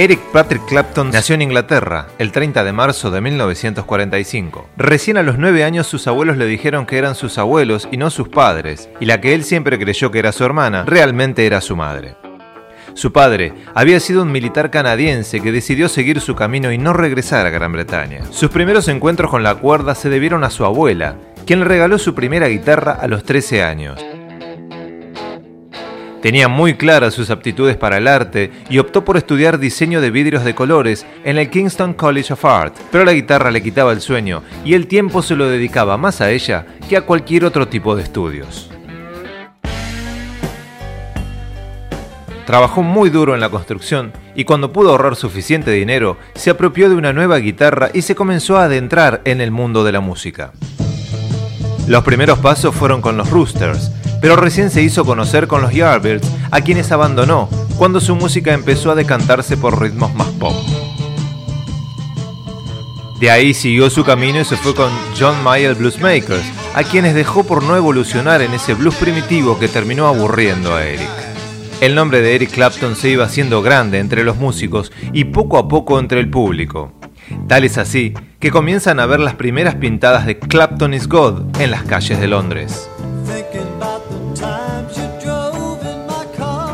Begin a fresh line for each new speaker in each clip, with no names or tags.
Eric Patrick Clapton nació en Inglaterra el 30 de marzo de 1945. Recién a los 9 años sus abuelos le dijeron que eran sus abuelos y no sus padres, y la que él siempre creyó que era su hermana, realmente era su madre. Su padre había sido un militar canadiense que decidió seguir su camino y no regresar a Gran Bretaña. Sus primeros encuentros con la cuerda se debieron a su abuela, quien le regaló su primera guitarra a los 13 años. Tenía muy claras sus aptitudes para el arte y optó por estudiar diseño de vidrios de colores en el Kingston College of Art, pero la guitarra le quitaba el sueño y el tiempo se lo dedicaba más a ella que a cualquier otro tipo de estudios. Trabajó muy duro en la construcción y cuando pudo ahorrar suficiente dinero, se apropió de una nueva guitarra y se comenzó a adentrar en el mundo de la música. Los primeros pasos fueron con los Roosters, pero recién se hizo conocer con los Yardbirds, a quienes abandonó cuando su música empezó a decantarse por ritmos más pop. De ahí siguió su camino y se fue con John Mayer Bluesmakers, a quienes dejó por no evolucionar en ese blues primitivo que terminó aburriendo a Eric. El nombre de Eric Clapton se iba haciendo grande entre los músicos y poco a poco entre el público. Tal es así que comienzan a ver las primeras pintadas de Clapton is God en las calles de Londres.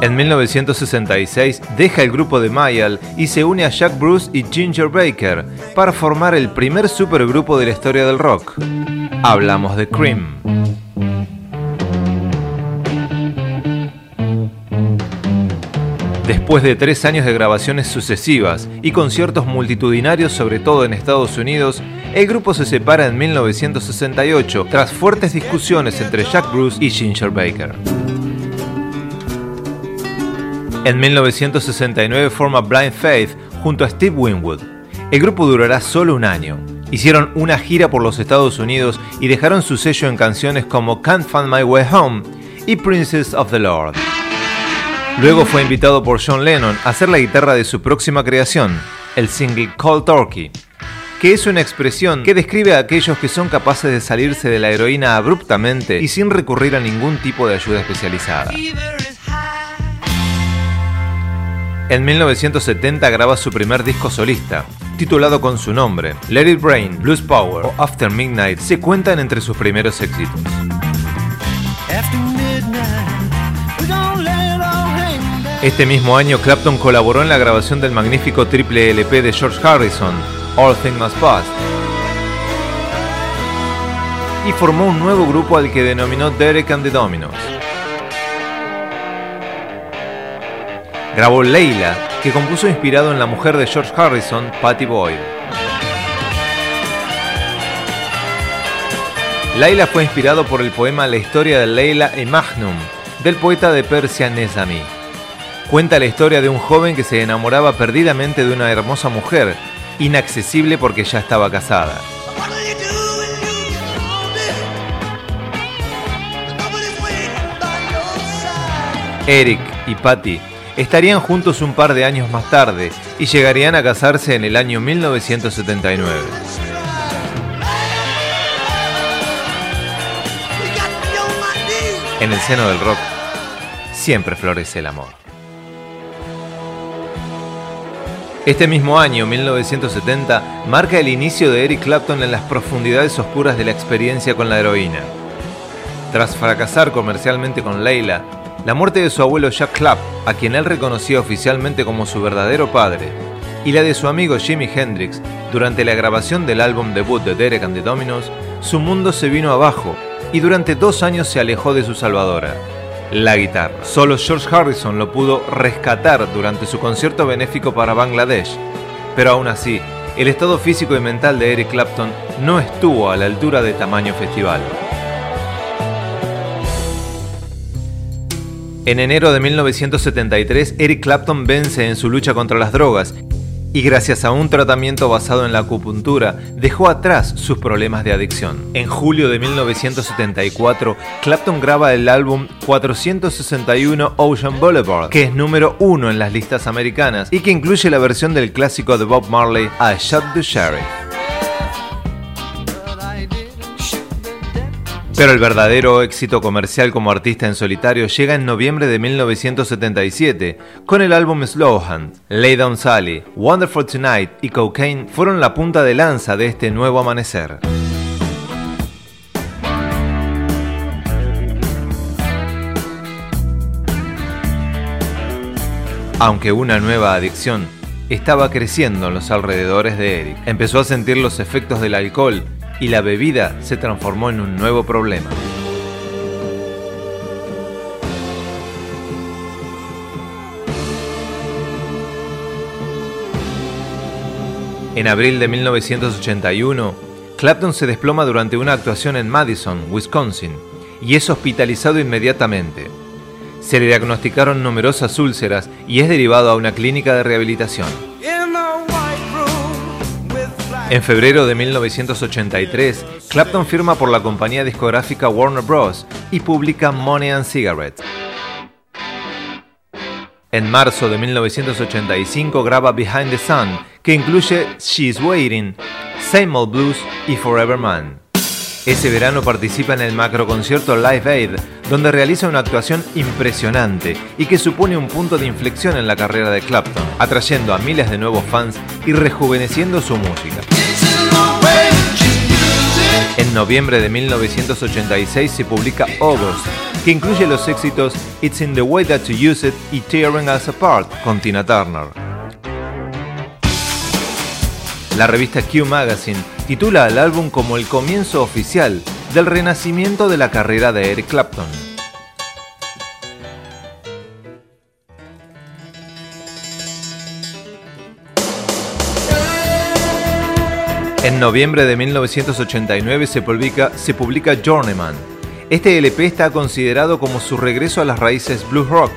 En 1966 deja el grupo de Mayall y se une a Jack Bruce y Ginger Baker para formar el primer supergrupo de la historia del rock. Hablamos de Cream. Después de tres años de grabaciones sucesivas y conciertos multitudinarios, sobre todo en Estados Unidos, el grupo se separa en 1968 tras fuertes discusiones entre Jack Bruce y Ginger Baker. En 1969 forma Blind Faith junto a Steve Winwood. El grupo durará solo un año. Hicieron una gira por los Estados Unidos y dejaron su sello en canciones como Can't Find My Way Home y Princess of the Lord. Luego fue invitado por John Lennon a hacer la guitarra de su próxima creación, el single Cold Turkey, que es una expresión que describe a aquellos que son capaces de salirse de la heroína abruptamente y sin recurrir a ningún tipo de ayuda especializada. En 1970 graba su primer disco solista, titulado con su nombre. Let It Rain, Blues Power o After Midnight se cuentan entre sus primeros éxitos. Este mismo año Clapton colaboró en la grabación del magnífico triple LP de George Harrison, All Things Must Pass, y formó un nuevo grupo al que denominó Derek and the Dominos. Grabó Leila, que compuso inspirado en la mujer de George Harrison, Patty Boyd. Leila fue inspirado por el poema La historia de Leila e Magnum, del poeta de Persia Nezami. Cuenta la historia de un joven que se enamoraba perdidamente de una hermosa mujer, inaccesible porque ya estaba casada. Eric y Patty estarían juntos un par de años más tarde y llegarían a casarse en el año 1979. En el seno del rock siempre florece el amor. Este mismo año, 1970, marca el inicio de Eric Clapton en las profundidades oscuras de la experiencia con la heroína. Tras fracasar comercialmente con Leila, la muerte de su abuelo Jack Clapp, a quien él reconocía oficialmente como su verdadero padre, y la de su amigo Jimi Hendrix durante la grabación del álbum debut de Derek and the Dominos, su mundo se vino abajo y durante dos años se alejó de su salvadora, la guitarra. Solo George Harrison lo pudo rescatar durante su concierto benéfico para Bangladesh, pero aún así, el estado físico y mental de Eric Clapton no estuvo a la altura de tamaño festival. En enero de 1973, Eric Clapton vence en su lucha contra las drogas y gracias a un tratamiento basado en la acupuntura dejó atrás sus problemas de adicción. En julio de 1974, Clapton graba el álbum 461 Ocean Boulevard, que es número uno en las listas americanas y que incluye la versión del clásico de Bob Marley, I Shot the Sheriff. Pero el verdadero éxito comercial como artista en solitario llega en noviembre de 1977, con el álbum Slowhand. Lay Down Sally, Wonderful Tonight y Cocaine fueron la punta de lanza de este nuevo amanecer. Aunque una nueva adicción estaba creciendo en los alrededores de Eric. Empezó a sentir los efectos del alcohol y la bebida se transformó en un nuevo problema. En abril de 1981, Clapton se desploma durante una actuación en Madison, Wisconsin, y es hospitalizado inmediatamente. Se le diagnosticaron numerosas úlceras y es derivado a una clínica de rehabilitación. En febrero de 1983, Clapton firma por la compañía discográfica Warner Bros. y publica Money and Cigarettes. En marzo de 1985 graba Behind the Sun, que incluye She's Waiting, Same Old Blues y Forever Man. Ese verano participa en el macroconcierto Live Aid, donde realiza una actuación impresionante y que supone un punto de inflexión en la carrera de Clapton, atrayendo a miles de nuevos fans y rejuveneciendo su música. En noviembre de 1986 se publica August, que incluye los éxitos It's in the Way That You Use It y Tearing Us Apart con Tina Turner. La revista Q Magazine titula al álbum como el comienzo oficial del renacimiento de la carrera de Eric Clapton. En noviembre de 1989 se publica, se publica Journeyman. Este LP está considerado como su regreso a las raíces blues rock,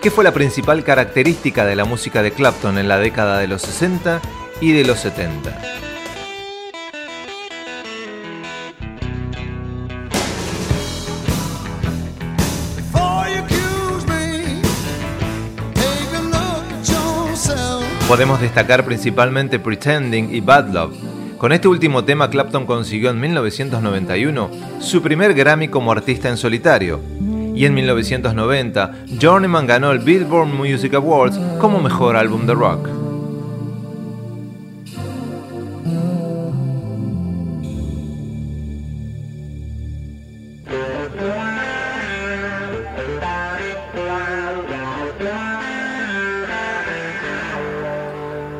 que fue la principal característica de la música de Clapton en la década de los 60 y de los 70. Podemos destacar principalmente Pretending y Bad Love. Con este último tema Clapton consiguió en 1991 su primer Grammy como artista en solitario. Y en 1990, Journeyman ganó el Billboard Music Awards como mejor álbum de rock.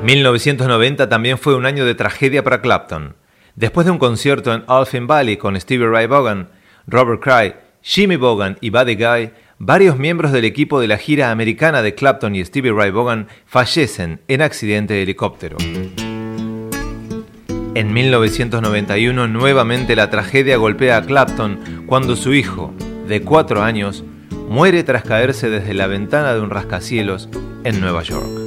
...1990 también fue un año de tragedia para Clapton. Después de un concierto en Alphin Valley con Stevie Ray Vaughan, Robert Cray, Jimmy Vaughan y Buddy Guy, varios miembros del equipo de la gira americana de Clapton y Stevie Ray Vaughan fallecen en accidente de helicóptero. En 1991 nuevamente la tragedia golpea a Clapton cuando su hijo, de cuatro años, muere tras caerse desde la ventana de un rascacielos en Nueva York.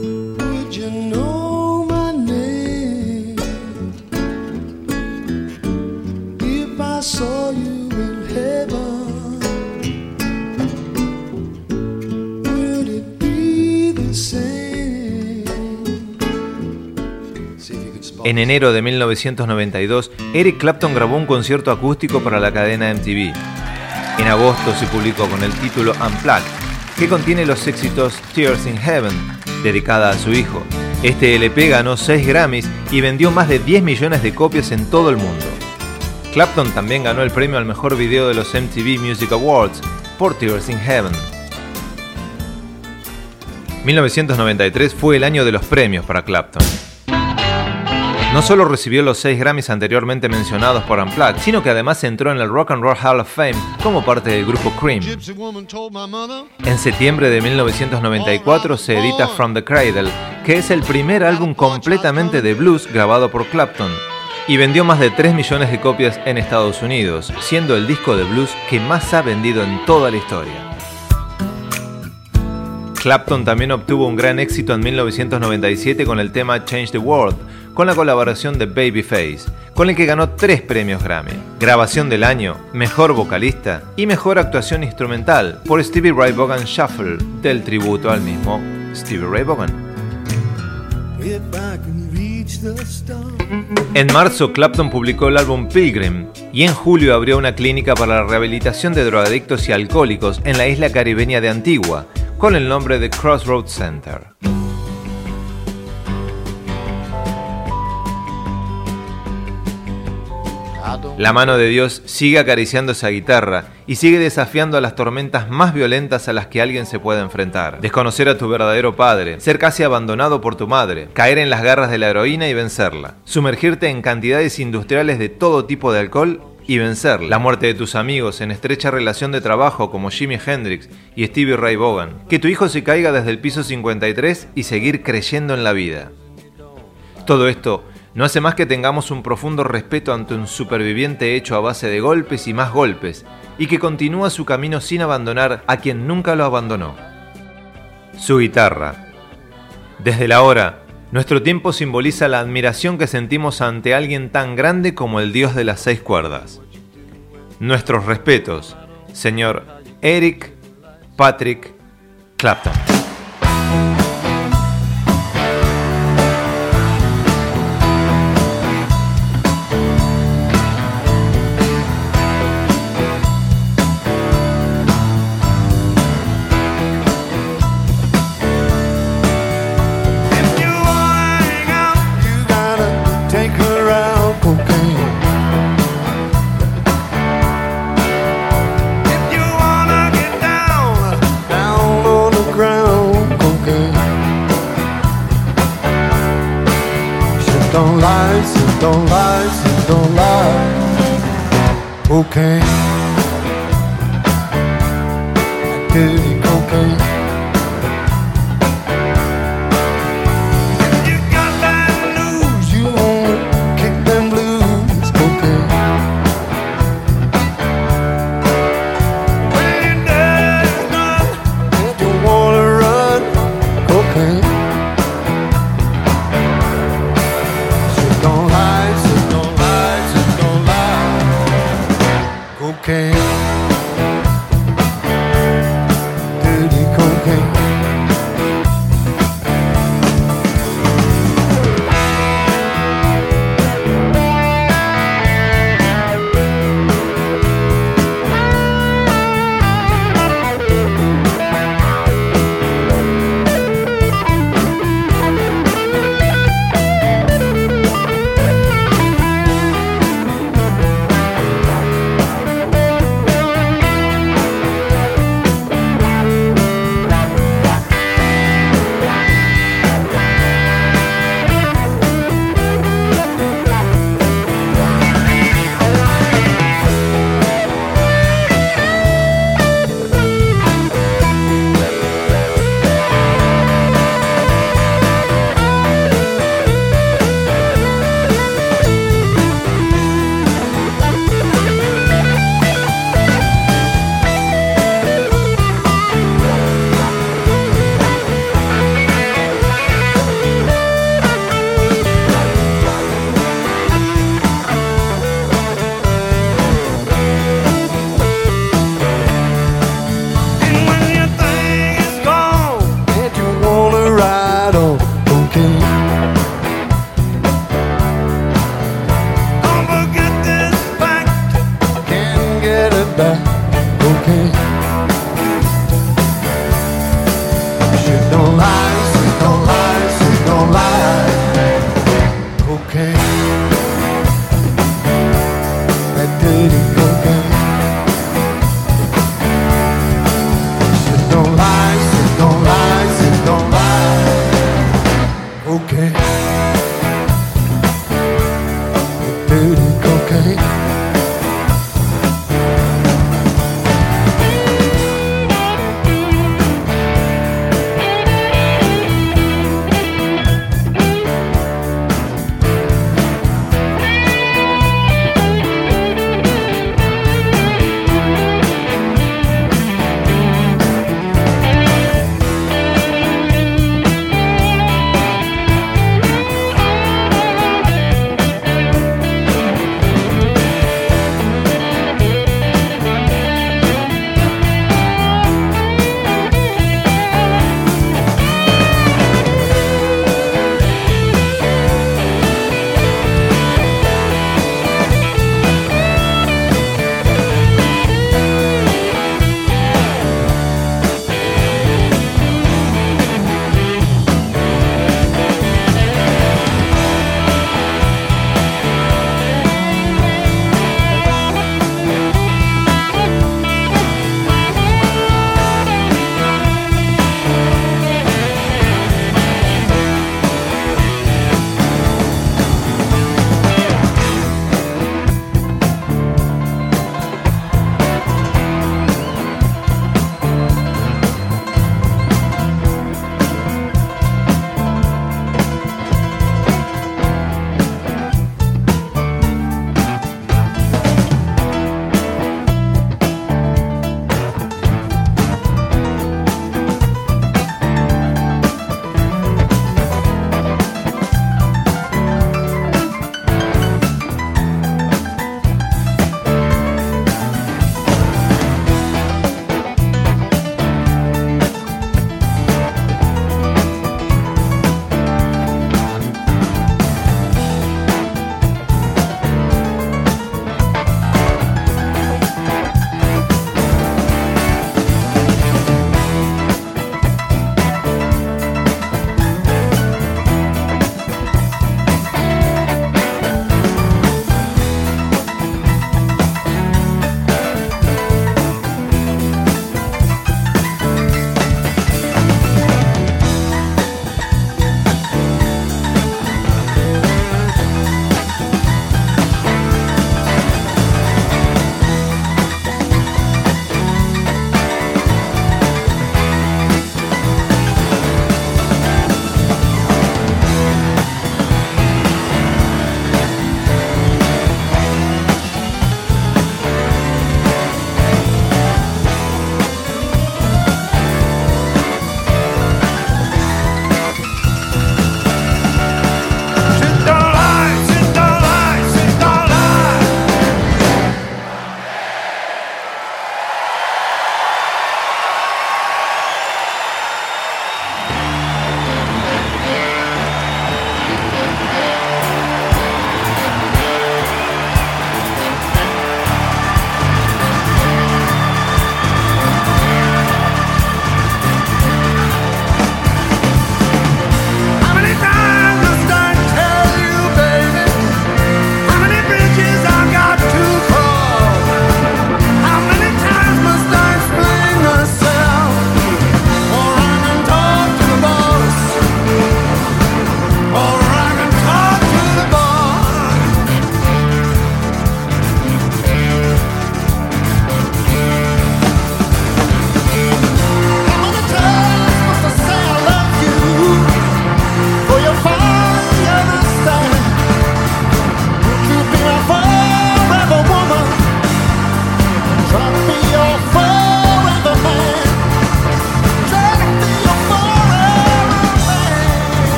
En enero de 1992, Eric Clapton grabó un concierto acústico para la cadena MTV. En agosto se publicó con el título Unplugged, que contiene los éxitos Tears in Heaven, dedicada a su hijo. Este LP ganó 6 Grammys y vendió más de 10 millones de copias en todo el mundo. Clapton también ganó el premio al mejor video de los MTV Music Awards por Tears in Heaven. 1993 fue el año de los premios para Clapton. No solo recibió los seis Grammys anteriormente mencionados por Unplugged, sino que además entró en el Rock and Roll Hall of Fame como parte del grupo Cream. En septiembre de 1994 se edita From the Cradle, que es el primer álbum completamente de blues grabado por Clapton, y vendió más de 3 millones de copias en Estados Unidos, siendo el disco de blues que más ha vendido en toda la historia. Clapton también obtuvo un gran éxito en 1997 con el tema Change the World, con la colaboración de Babyface, con el que ganó tres premios Grammy. Grabación del año, Mejor Vocalista y Mejor Actuación Instrumental por Stevie Ray Vaughan Shuffle, del tributo al mismo Stevie Ray Vaughan. En marzo, Clapton publicó el álbum Pilgrim y en julio abrió una clínica para la rehabilitación de drogadictos y alcohólicos en la isla caribeña de Antigua, con el nombre de Crossroads Center. La mano de Dios sigue acariciando esa guitarra y sigue desafiando a las tormentas más violentas a las que alguien se puede enfrentar. Desconocer a tu verdadero padre, ser casi abandonado por tu madre, caer en las garras de la heroína y vencerla, sumergirte en cantidades industriales de todo tipo de alcohol y vencerla. La muerte de tus amigos en estrecha relación de trabajo como Jimi Hendrix y Stevie Ray Vaughan. Que tu hijo se caiga desde el piso 53 y seguir creyendo en la vida. Todo esto no hace más que tengamos un profundo respeto ante un superviviente hecho a base de golpes y más golpes, y que continúa su camino sin abandonar a quien nunca lo abandonó. Su guitarra. Desde la hora, nuestro tiempo simboliza la admiración que sentimos ante alguien tan grande como el dios de las seis cuerdas. Nuestros respetos, señor Eric Patrick Clapton.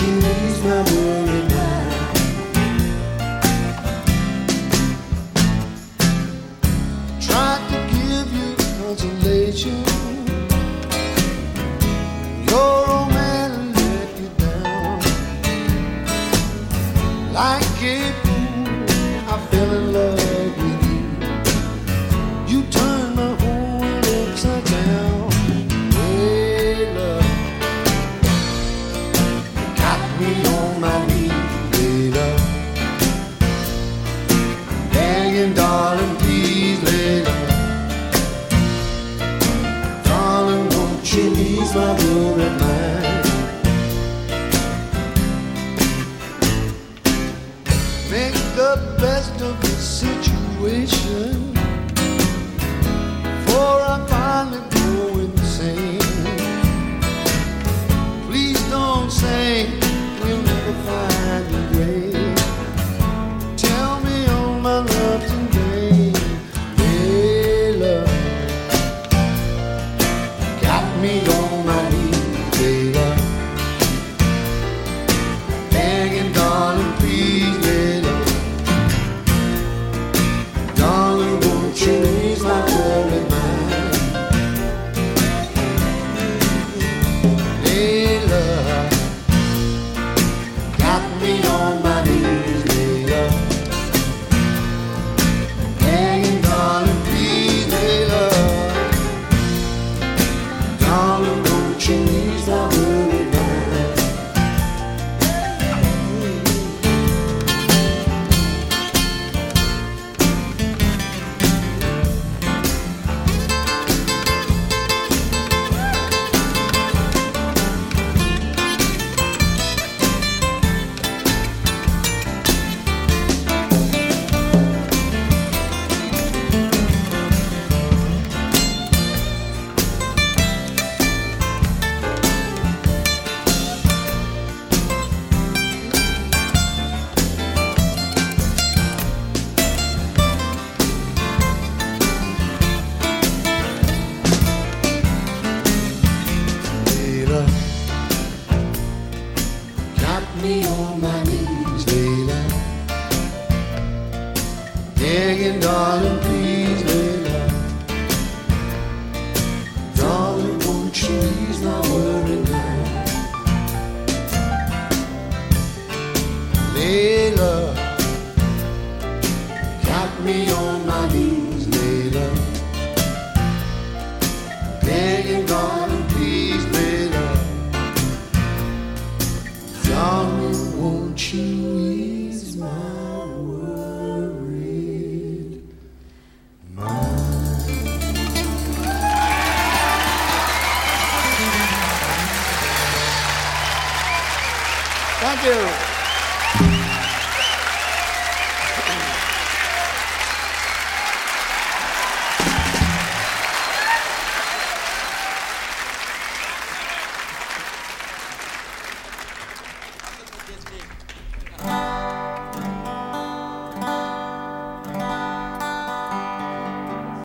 she leaves. Best of the situation.